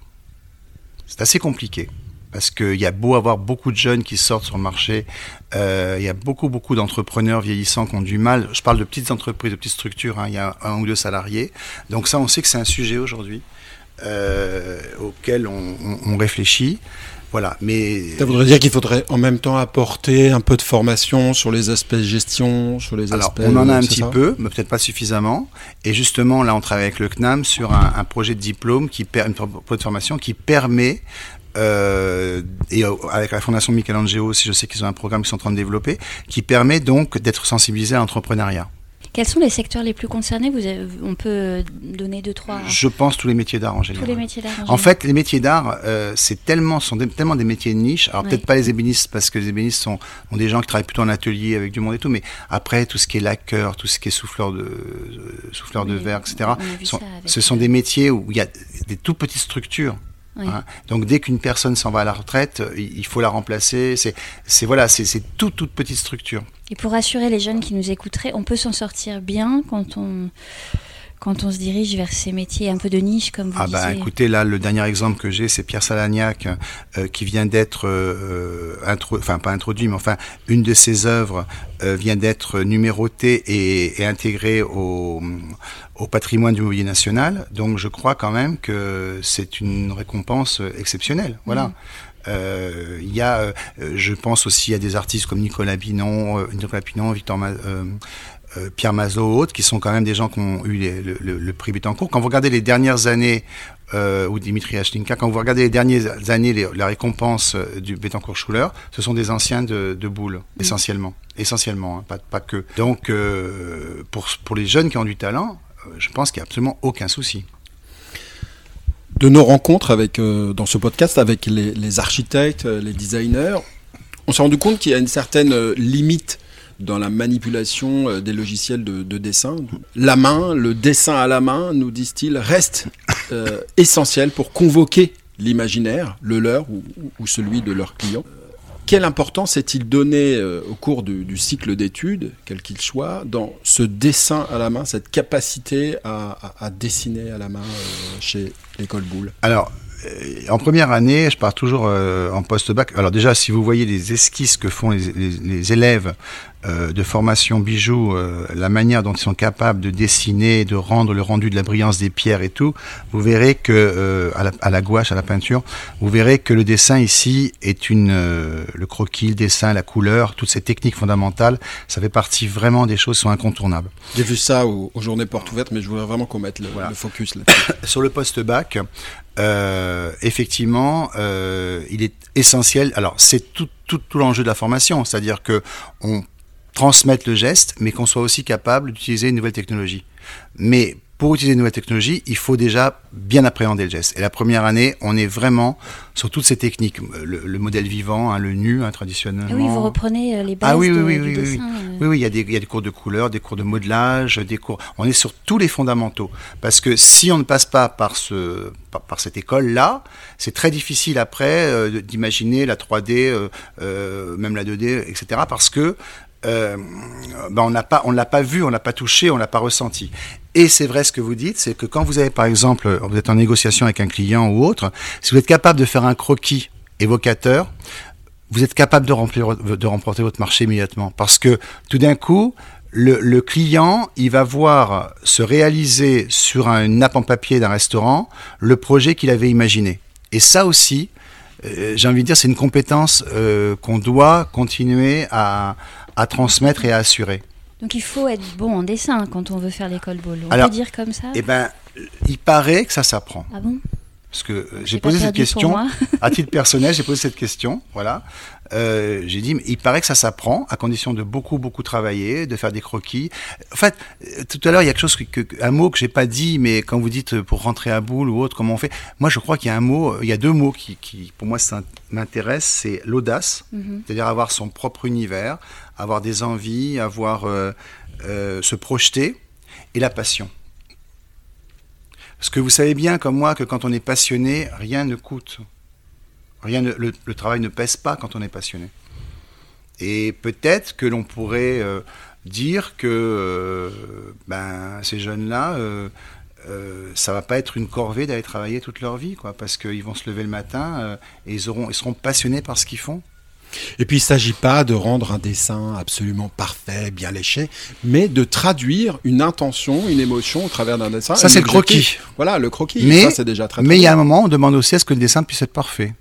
C'est assez compliqué parce qu'il y a beau avoir beaucoup de jeunes qui sortent sur le marché, euh, il y a beaucoup beaucoup d'entrepreneurs vieillissants qui ont du mal. Je parle de petites entreprises, de petites structures. hein, il y a un ou deux salariés. Donc ça, on sait que c'est un sujet aujourd'hui euh, auquel on, réfléchit. Voilà, mais Ça voudrait dire qu'il faudrait en même temps apporter un peu de formation sur les aspects gestion, sur les Alors, aspects. on en a un petit peu, mais peut-être pas suffisamment. Et justement, là, on travaille avec le CNAM sur un, un projet de diplôme, qui per, une projet de formation qui permet, euh, et euh, avec la Fondation Michelangelo aussi, je sais qu'ils ont un programme qu'ils sont en train de développer, qui permet donc d'être sensibilisé à l'entrepreneuriat. Quels sont les secteurs les plus concernés Vous avez- On peut donner deux, trois. Je pense tous les métiers d'art en tous général. les métiers d'art. En fait, les métiers d'art, euh, c'est tellement, sont des- tellement des métiers de niche. Alors Ouais. peut-être pas les ébénistes parce que les ébénistes sont ont des gens qui travaillent plutôt en atelier avec du monde et tout, mais après tout ce qui est lacqueur, tout ce qui est souffleur de euh, souffleur de verre, etc. sont- ce sont des métiers où il y a des toutes petites structures. Oui. hein. Donc dès qu'une personne s'en va à la retraite, euh, il faut la remplacer. C'est voilà, c'est c'est toute toute petite structure. Et pour rassurer les jeunes qui nous écouteraient, on peut s'en sortir bien quand on quand on se dirige vers ces métiers un peu de niche, comme vous Ah bah disiez. écoutez, là, le dernier exemple que j'ai, c'est Pierre Salagnac, euh, qui vient d'être, euh, intro- enfin pas introduit, mais enfin, une de ses œuvres euh, vient d'être numérotée et, et intégrée au, au patrimoine du mobilier national. Donc je crois quand même que c'est une récompense exceptionnelle. Voilà. Mhm. Euh, Il y a, euh, je pense aussi à des artistes comme Nicolas Pinon, euh, Nicolas Pinon, Victor Ma- euh, Pierre Mazot, autres, qui sont quand même des gens qui ont eu les- le, le- le prix Bettencourt. Quand vous regardez les dernières années, euh, ou Dimitri Ashtinka, quand vous regardez les dernières années, les- la récompense euh, du Bettencourt Schuller, ce sont des anciens de, de Boulle, essentiellement. Essentiellement, hein, pas, pas que. Donc, euh, pour, pour les jeunes qui ont du talent, je pense qu'il n'y a absolument aucun souci. de nos rencontres avec, euh, dans ce podcast avec les, les architectes, les designers, on s'est rendu compte qu'il y a une certaine euh, limite dans la manipulation euh, des logiciels de, de dessin. La main, le dessin à la main, nous disent-ils, reste euh, essentiel pour convoquer l'imaginaire, le leur ou, celui de leurs clients. Quelle importance est-il donné euh, au cours du, cycle d'études, quel qu'il soit, dans ce dessin à la main, cette capacité à, dessiner à la main chez l'école Boulle? Alors, en première année, je pars toujours en post-bac. Alors déjà, si vous voyez les esquisses que font les élèves euh, de formation bijoux, euh, la manière dont ils sont capables de dessiner, de rendre le rendu de la brillance des pierres et tout, vous verrez que euh, à, la, à la gouache, à la peinture, vous verrez que le dessin ici est une euh, le croquis, le dessin, la couleur, toutes ces techniques fondamentales, ça fait partie vraiment des choses qui sont incontournables. J'ai vu ça aux, aux journées portes ouvertes, mais je voudrais vraiment qu'on mette le, Voilà. le focus là. sur le post-bac, euh, effectivement, euh, il est essentiel. Alors, c'est tout, tout, tout l'enjeu de la formation, c'est-à-dire que on transmette le geste, mais qu'on soit aussi capable d'utiliser une nouvelle technologie. Mais pour utiliser une nouvelle technologie, il faut déjà bien appréhender le geste. Et la première année, on est vraiment sur toutes ces techniques, le, le modèle vivant, hein, le nu, hein, traditionnellement. Ah oui, vous reprenez euh, les bases Ah oui, oui, de- oui, du oui, oui, dessin. euh. Oui, oui, il y, a des, il y a des cours de couleur, des cours de modelage, des cours. On est sur tous les fondamentaux. Parce que si on ne passe pas par, ce, par, par cette école-là, c'est très difficile après euh, d'imaginer la 3D, euh, euh, même la 2D, etc. Parce que euh, ben on n'a pas, on l'a pas vu, on l'a pas touché, on l'a pas ressenti. Et c'est vrai ce que vous dites, c'est que quand vous avez par exemple, vous êtes en négociation avec un client ou autre, si vous êtes capable de faire un croquis évocateur, vous êtes capable de, remporter votre marché immédiatement. Parce que tout d'un coup, le, client, il va voir se réaliser sur un- une nappe en papier d'un restaurant le projet qu'il avait imaginé. Et ça aussi, euh, j'ai envie de dire, c'est une compétence euh, qu'on doit continuer à, à transmettre et à assurer. Donc il faut être bon en dessin quand on veut faire l'école Ball. On Alors, peut dire comme ça? Eh ben, il paraît que ça s'apprend. Ah bon? Parce que euh, j'ai posé cette question. à titre personnel, j'ai posé cette question. Voilà. Euh, j'ai dit, mais il paraît que ça s'apprend à condition de beaucoup, beaucoup travailler, de faire des croquis. En fait, euh, tout à l'heure, il y a quelque chose, que, que- un mot que j'ai pas dit, mais quand vous dites pour rentrer à boule ou autre, comment on fait Moi, je crois qu'il y a un mot, il y a deux mots qui, qui pour moi, ça m'intéresse. C'est l'audace, Mhm. c'est-à-dire avoir son propre univers, avoir des envies, avoir euh, euh, se projeter, et la passion. Parce que vous savez bien, comme moi, que quand on est passionné, rien ne coûte. Rien le, travail ne pèse pas quand on est passionné. Et peut-être que l'on pourrait euh, dire que ben, ces jeunes-là, euh, ça va pas être une corvée d'aller travailler toute leur vie, quoi, parce qu'ils vont se lever le matin et ils seront passionnés par ce qu'ils font. Et puis il ne s'agit pas de rendre un dessin absolument parfait, bien léché, mais de traduire une intention, une émotion au travers d'un dessin. Ça, c'est le croquis. Voilà, le croquis. Mais- ça, c'est déjà très, très Mais il y a un moment, on demande aussi à ce que le dessin puisse être parfait.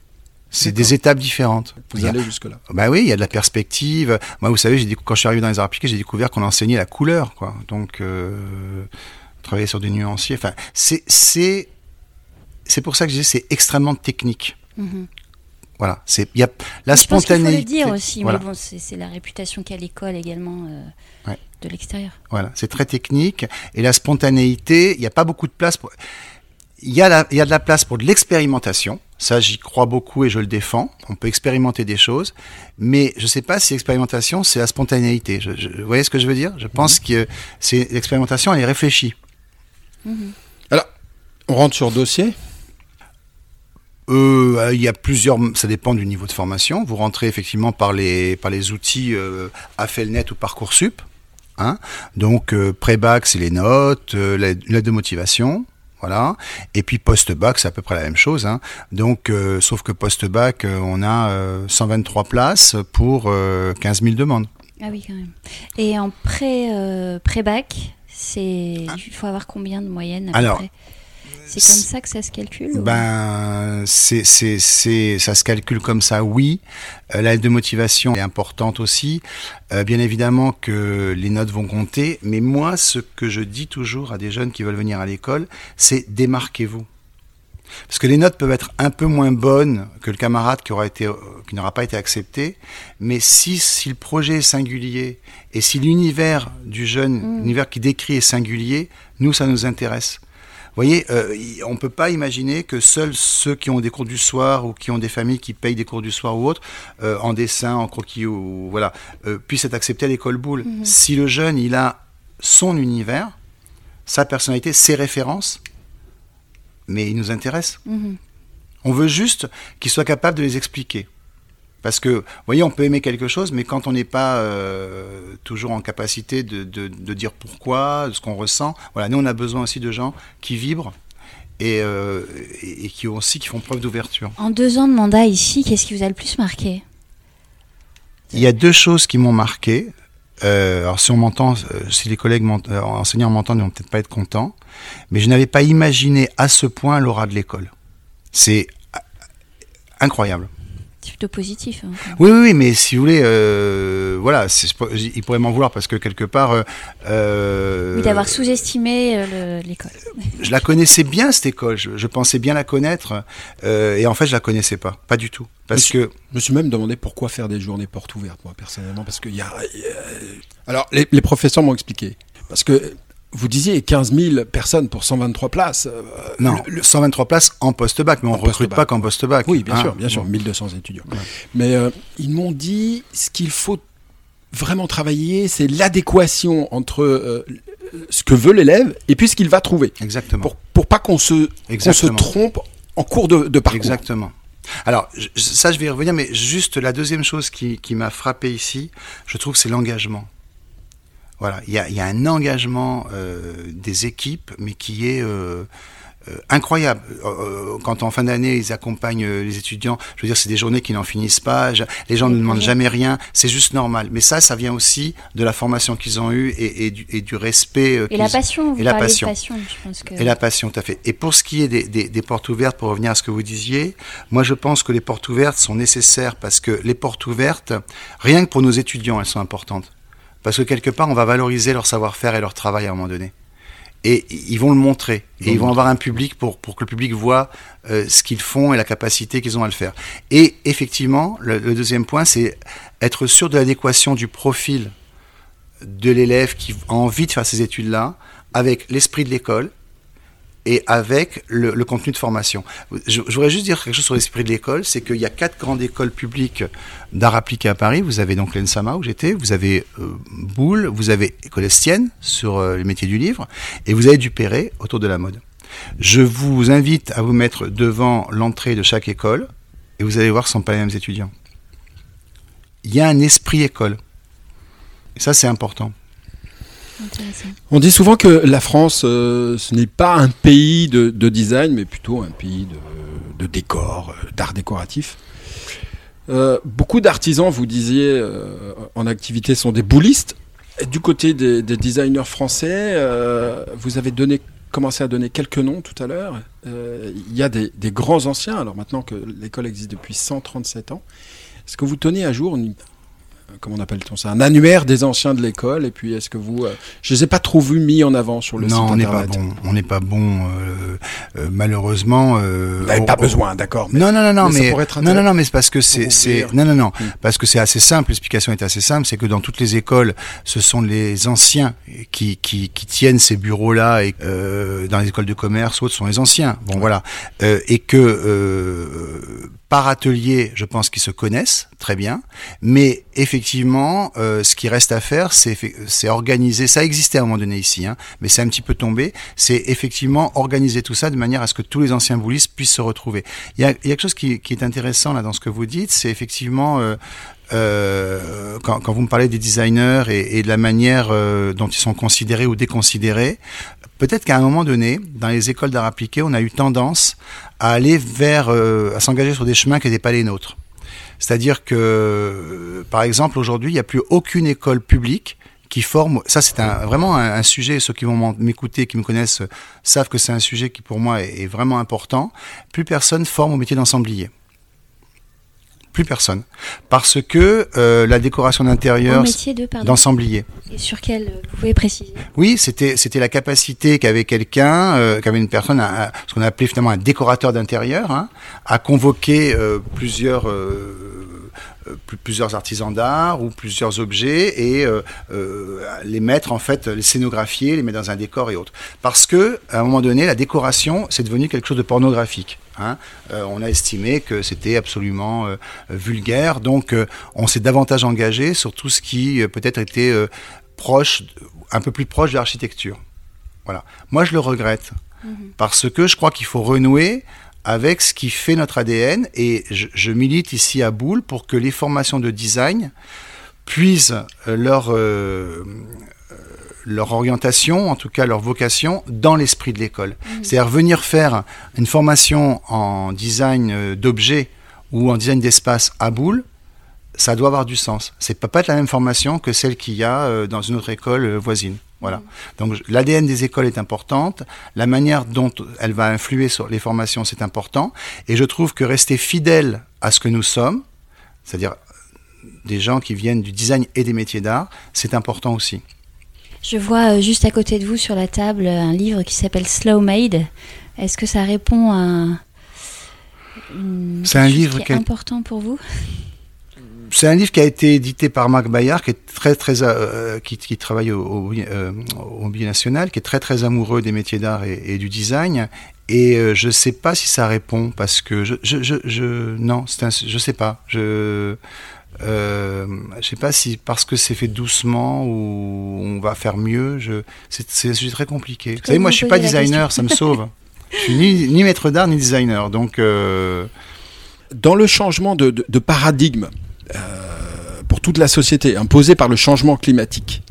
C'est des étapes différentes. Vous a- allez jusque-là. Bah oui, il y a de la perspective. Moi, vous savez, j'ai décou- quand je suis arrivé dans les arts appliqués, j'ai découvert qu'on enseignait la couleur, quoi. Donc, euh, travailler sur des nuanciers. Enfin, c'est c'est c'est pour ça que je dis c'est extrêmement technique. Mhm. Voilà, c'est il y a la Je pense qu'il faut spontanéité. le dire aussi, voilà, mais bon, c'est la réputation qu'a l'école également euh, Ouais. de l'extérieur. voilà, c'est très technique et la spontanéité, il n'y a pas beaucoup de place pour. Il y a la, il y a de la place pour de l'expérimentation. Ça, j'y crois beaucoup et je le défends. On peut expérimenter des choses, mais je ne sais pas si l'expérimentation c'est la spontanéité. Je, je- vous voyez ce que je veux dire? Je pense que c'est l'expérimentation, elle est réfléchie. Alors, on rentre sur dossier. Euh, il y a plusieurs, ça dépend du niveau de formation. Vous rentrez effectivement par les, par les outils euh, Affelnet ou Parcoursup. Hein Donc, euh, pré-bac, c'est les notes, euh, l'aide de motivation. Voilà. Et puis post-bac, c'est à peu près la même chose. Hein. Donc, euh, sauf que post-bac, on a euh, 123 places pour euh, 15 000 demandes. Ah oui, quand même. Et en pré, pré-bac, c'est il faut avoir combien de moyenne à peu Alors, près? C'est comme ça que ça se calcule Ben, c'est, c'est, c'est, ça se calcule comme ça, oui. Euh, L'aide de motivation est importante aussi. Euh, bien évidemment que les notes vont compter, mais moi, ce que je dis toujours à des jeunes qui veulent venir à l'école, c'est démarquez-vous. Parce que les notes peuvent être un peu moins bonnes que le camarade qui aura été, euh, qui n'aura pas été accepté, mais si, si le projet est singulier et si l'univers du jeune, Mm. l'univers qui décrit est singulier, nous, ça nous intéresse. Voyez, euh, on peut pas imaginer que seuls ceux qui ont des cours du soir ou qui ont des familles qui payent des cours du soir ou autres, euh, en dessin, en croquis ou voilà, euh, puissent être acceptés à l'école boule. Si le jeune, il a son univers, sa personnalité, ses références, mais il nous intéresse. Mhm. On veut juste qu'il soit capable de les expliquer. Parce que, vous voyez, on peut aimer quelque chose, mais quand on n'est pas euh, toujours en capacité de, de- de dire pourquoi, de ce qu'on ressent, voilà, nous on a besoin aussi de gens qui vibrent et, euh, et, et qui aussi qui font preuve d'ouverture. En deux ans de mandat ici, qu'est-ce qui vous a le plus marqué? Il y a deux choses qui m'ont marqué. Euh, alors si on m'entend, euh, si les collègues enseignants m'entendent, ils vont peut-être pas être contents, mais je n'avais pas imaginé à ce point l'aura de l'école. C'est euh, incroyable. C'est plutôt positif. hein. Oui, oui, oui, mais si vous voulez, euh, voilà, il pourrait m'en vouloir parce que quelque part, euh, euh, Oui, d'avoir sous-estimé euh, le- l'école. je la connaissais bien cette école, je, je pensais bien la connaître, euh, et en fait, je la connaissais pas, pas du tout, parce que Je me suis même demandé pourquoi faire des journées portes ouvertes, moi, personnellement, parce qu'il y a... euh, Alors, les, les professeurs m'ont expliqué. Parce que vous disiez 15 000 personnes pour 123 places. euh, non, le- le- 123 places en post-bac, mais on En recrute pas qu'en post-bac. Oui, bien hein. sûr, bien sûr, Bon. 1200 étudiants. Mais euh, ils m'ont dit ce qu'il faut vraiment travailler, c'est l'adéquation entre euh, ce que veut l'élève et puis ce qu'il va trouver. Exactement. Pour, pour pas qu'on se, qu'on se trompe en cours de, de parcours. Exactement. Alors, je- ça, je vais y revenir, mais juste la deuxième chose qui, qui m'a frappé ici, je trouve, c'est l'engagement. Voilà, il y a, y a un engagement euh, des équipes, mais qui est euh, euh, incroyable. Quand en fin d'année, ils accompagnent les étudiants, je veux dire, c'est des journées qui n'en finissent pas, les gens ne demandent jamais rien, c'est juste normal. Mais ça, ça vient aussi de la formation qu'ils ont eue et, et du, et du respect. Et la passion, vous et la passion, je pense que... et la passion, tout à fait. Et pour ce qui est des, des- des portes ouvertes, pour revenir à ce que vous disiez, moi je pense que les portes ouvertes sont nécessaires parce que les portes ouvertes, rien que pour nos étudiants, elles sont importantes. Parce que quelque part, on va valoriser leur savoir-faire et leur travail à un moment donné. Et ils vont le montrer. Ils et ils vont avoir un public pour, pour que le public voit euh, ce qu'ils font et la capacité qu'ils ont à le faire. Et effectivement, le, le deuxième point, c'est être sûr de l'adéquation du profil de l'élève qui a envie de faire ces études-là avec l'esprit de l'école et avec le, contenu de formation. Je, voudrais juste dire quelque chose sur l'esprit de l'école, c'est qu'il y a quatre grandes écoles publiques d'art appliqué à Paris. Vous avez donc l'ENSAMA où j'étais, vous avez euh, Boulle, vous avez École Estienne sur euh, les métiers du livre, et vous avez Dupéré autour de la mode. Je vous invite à vous mettre devant l'entrée de chaque école, et vous allez voir que ce ne sont pas les mêmes étudiants. Il y a un esprit école. Et ça, c'est important. On dit souvent que la France, euh, ce n'est pas un pays de, de design, mais plutôt un pays de, décor, euh, d'art décoratif. Euh, beaucoup d'artisans, vous disiez, en activité sont des boulistes. Et du côté des, des designers français, vous avez donné, commencé à donner quelques noms tout à l'heure. Il y a des, des grands anciens, alors maintenant que l'école existe depuis 137 ans. Est-ce que vous tenez à jour une- comment on appelle-t-on ça Un annuaire des anciens de l'école. Et puis, est-ce que vous, euh, je les ai pas trop vus mis en avant sur le non, site on n'est pas internet. bon. On n'est pas bon, euh, euh, malheureusement. euh, Vous n'avez pas besoin, d'accord. Non, non, non, non, mais être non, non, non, mais c'est parce que c'est, non, non, non, Mm. parce que c'est assez simple. L'explication est assez simple, c'est que dans toutes les écoles, ce sont les anciens qui, qui, qui tiennent ces bureaux-là et euh, dans les écoles de commerce, autres sont les anciens. Bon, voilà, Euh, et que euh, par atelier, je pense qu'ils se connaissent très bien, mais effectivement, euh, ce qui reste à faire, c'est, organiser. Ça existait à un moment donné ici, hein, mais c'est un petit peu tombé. C'est effectivement organiser tout ça de manière à ce que tous les anciens boulistes puissent se retrouver. Il y a, il y a quelque chose qui, qui est intéressant là dans ce que vous dites, c'est effectivement euh, euh, quand, quand vous me parlez des designers et, et de la manière euh, dont ils sont considérés ou déconsidérés. Peut-être qu'à un moment donné, dans les écoles d'art appliqué, on a eu tendance à aller vers, euh, à s'engager sur des chemins qui n'étaient pas les nôtres. C'est-à-dire que, euh, par exemple, aujourd'hui, il n'y a plus aucune école publique qui forme. Ça, c'est vraiment un, sujet. Ceux qui vont m'écouter, qui me connaissent, euh, savent que c'est un sujet qui, pour moi, est, est vraiment important. Plus personne forme au métier d'ensemblier. Plus personne. Parce que euh, la décoration d'intérieur, métier de, pardon. d'ensemblier. Et sur quel, euh, vous pouvez préciser? Oui, c'était c'était la capacité qu'avait quelqu'un, euh, qu'avait une personne, un- un- ce qu'on appelait finalement un décorateur d'intérieur, hein, à convoquer euh, plusieurs plusieurs artisans d'art ou plusieurs objets et les mettre en fait, les scénographier, les mettre dans un décor et autres. Parce que à un moment donné, la décoration c'est devenu quelque chose de pornographique. Hein. on a estimé que c'était absolument vulgaire, donc on s'est davantage engagé sur tout ce qui peut-être était proche, un peu plus proche de l'architecture. Voilà. Moi, je le regrette mhm. parce que je crois qu'il faut renouer avec ce qui fait notre ADN et je, milite ici à Boule pour que les formations de design puisent euh, leur, euh, euh, leur orientation, en tout cas leur vocation, dans l'esprit de l'école. Mhm. C'est-à-dire venir faire une formation en design d'objets ou en design d'espace à Boule, ça doit avoir du sens. C'est pas, pas être la même formation que celle qu'il y a dans une autre école voisine. Voilà. Donc l'ADN des écoles est importante, la manière dont elle va influer sur les formations c'est important, et je trouve que rester fidèle à ce que nous sommes, c'est-à-dire des gens qui viennent du design et des métiers d'art, c'est important aussi. Je vois euh, juste à côté de vous sur la table un livre qui s'appelle Slow Made. Est-ce que ça répond à c'est un livre qui est important pour vous? C'est un livre qui a été édité par Marc Bayard, qui est très très euh, qui, qui, travaille au, au, euh, au national, qui est très très amoureux des métiers d'art et, du design. Et euh, je sais pas si ça répond parce que je je je, je non, c'est un, je sais pas. Je euh, je sais pas si parce que c'est fait doucement ou on va faire mieux. Je c'est un sujet très compliqué. Vous savez, moi je suis pas designer, ça me sauve. je suis ni, ni maître d'art ni designer, donc. Euh... Dans le changement de, de, de paradigme, euh, pour toute la société, imposée par le changement climatique.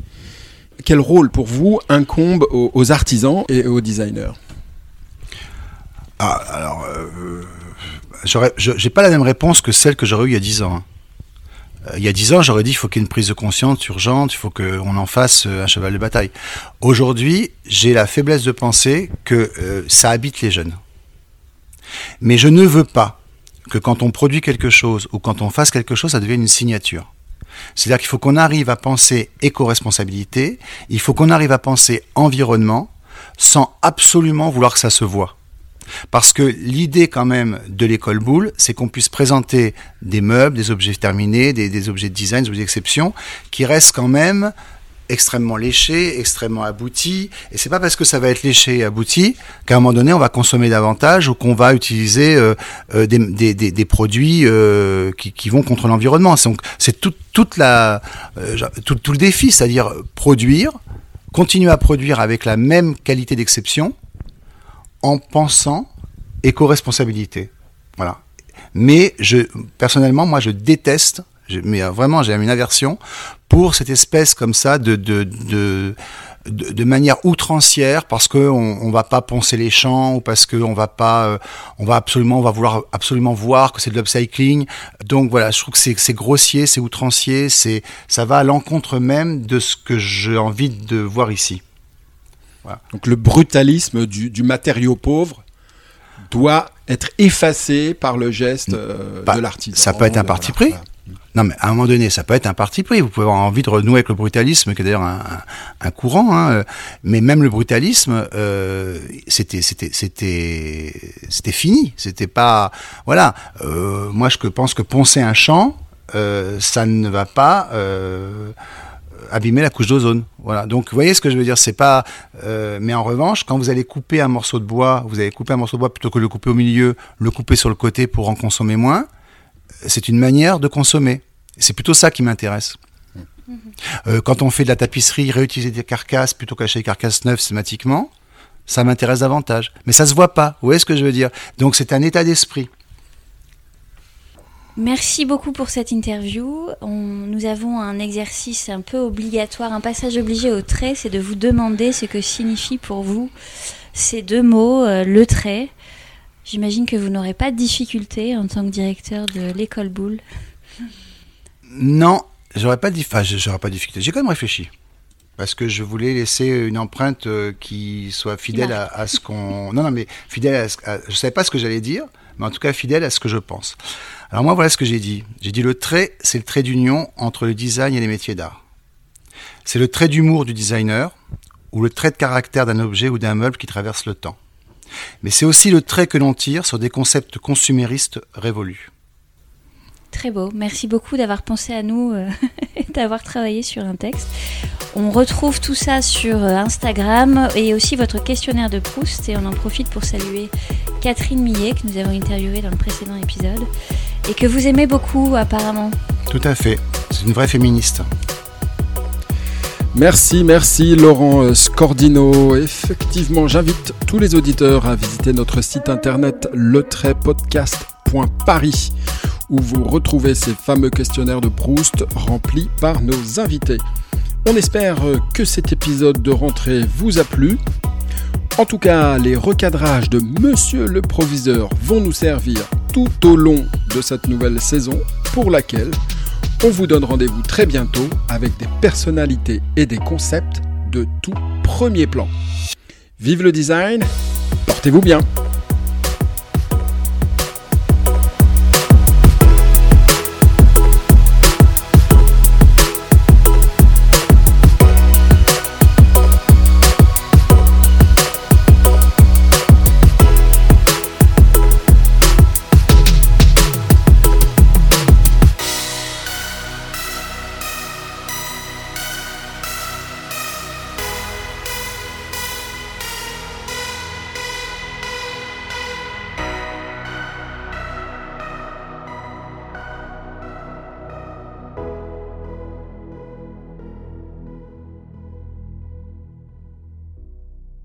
Quel rôle pour vous incombe aux, artisans et aux designers? Ah, alors, euh, je j'ai pas la même réponse que celle que j'aurais eue il y a 10 ans. Hein. Euh, il y a 10 ans, j'aurais dit il faut qu'il y ait une prise de conscience urgente, il faut qu'on en fasse un cheval de bataille. Aujourd'hui, j'ai la faiblesse de penser que ça habite les jeunes. Mais je ne veux pas que quand on produit quelque chose ou quand on fasse quelque chose, ça devienne une signature. C'est-à-dire qu'il faut qu'on arrive à penser éco-responsabilité, il faut qu'on arrive à penser environnement, sans absolument vouloir que ça se voit. Parce que l'idée quand même de l'école boule, c'est qu'on puisse présenter des meubles, des objets terminés, des, des objets de design, des objets d'exception, qui restent quand même extrêmement léché, extrêmement abouti. Et c'est pas parce que ça va être léché et abouti qu'à un moment donné on va consommer davantage ou qu'on va utiliser euh, euh, des, produits euh, qui, vont contre l'environnement. C'est tout, toute la, tout, le défi, c'est-à-dire produire, continuer à produire avec la même qualité d'exception en pensant éco-responsabilité. Voilà. Mais je, personnellement, moi, je déteste mais vraiment j'ai une aversion pour cette espèce comme ça de, de, de de, manière outrancière parce que on, on, va pas poncer les champs ou parce que on va pas euh, on va absolument on va vouloir absolument voir que c'est de l'upcycling. Donc voilà je trouve que c'est grossier c'est outrancier c'est ça va à l'encontre même de ce que j'ai envie de voir ici. Voilà. donc le brutalisme du, du matériau pauvre doit être effacé par le geste euh, de l'artisan. ça peut être un parti pris non, mais à un moment donné, ça peut être un parti pris. Vous pouvez avoir envie de renouer avec le brutalisme, qui est d'ailleurs un, courant. Hein. Mais même le brutalisme, euh, c'était, fini. C'était pas, voilà. Euh, moi, je pense que poncer un champ, euh, ça ne va pas. Euh, abîmer la couche d'ozone. Voilà. Donc, vous voyez ce que je veux dire, c'est pas. Euh, mais en revanche, quand vous allez couper un morceau de bois, vous allez couper un morceau de bois plutôt que le couper au milieu, le couper sur le côté pour en consommer moins c'est une manière de consommer. C'est plutôt ça qui m'intéresse. Euh, quand on fait de la tapisserie, réutiliser des carcasses plutôt qu'acheter des carcasses neuves systématiquement, ça m'intéresse davantage. Mais ça se voit pas. Vous voyez ce que je veux dire? Donc c'est un état d'esprit. Merci beaucoup pour cette interview. nous avons un exercice un peu obligatoire, un passage obligé au trait, c'est de vous demander ce que signifie pour vous ces deux mots, euh, le trait. J'imagine que vous n'aurez pas de difficulté en tant que directeur de l'école Boule. Non, j'aurais pas, enfin, j'aurais pas de difficulté. J'ai quand même réfléchi. Parce que je voulais laisser une empreinte euh, qui soit fidèle à, ce qu'on. Non, non, mais fidèle à, ce... Je savais pas ce que j'allais dire, mais en tout cas fidèle à ce que je pense. Alors moi, voilà ce que j'ai dit. J'ai dit le trait, c'est le trait d'union entre le design et les métiers d'art. C'est le trait d'humour du designer ou le trait de caractère d'un objet ou d'un meuble qui traverse le temps. Mais c'est aussi le trait que l'on tire sur des concepts consuméristes révolus. Très beau. Merci beaucoup d'avoir pensé à nous euh, et d'avoir travaillé sur un texte. On retrouve tout ça sur euh, Instagram et aussi votre questionnaire de Proust. Et on en profite pour saluer Catherine Millet, que nous avons interviewée dans le précédent épisode, et que vous aimez beaucoup apparemment. Tout à fait. C'est une vraie féministe. Merci, merci Laurent euh, Scordino. Effectivement, j'invite tous les auditeurs à visiter notre site internet le-podcast.paris où vous retrouvez ces fameux questionnaires de Proust remplis par nos invités. On espère que cet épisode de rentrée vous a plu. En tout cas, les recadrages de Monsieur le Proviseur vont nous servir tout au long de cette nouvelle saison pour laquelle on vous donne rendez-vous très bientôt avec des personnalités et des concepts de tout premier plan. Vive le design, portez-vous bien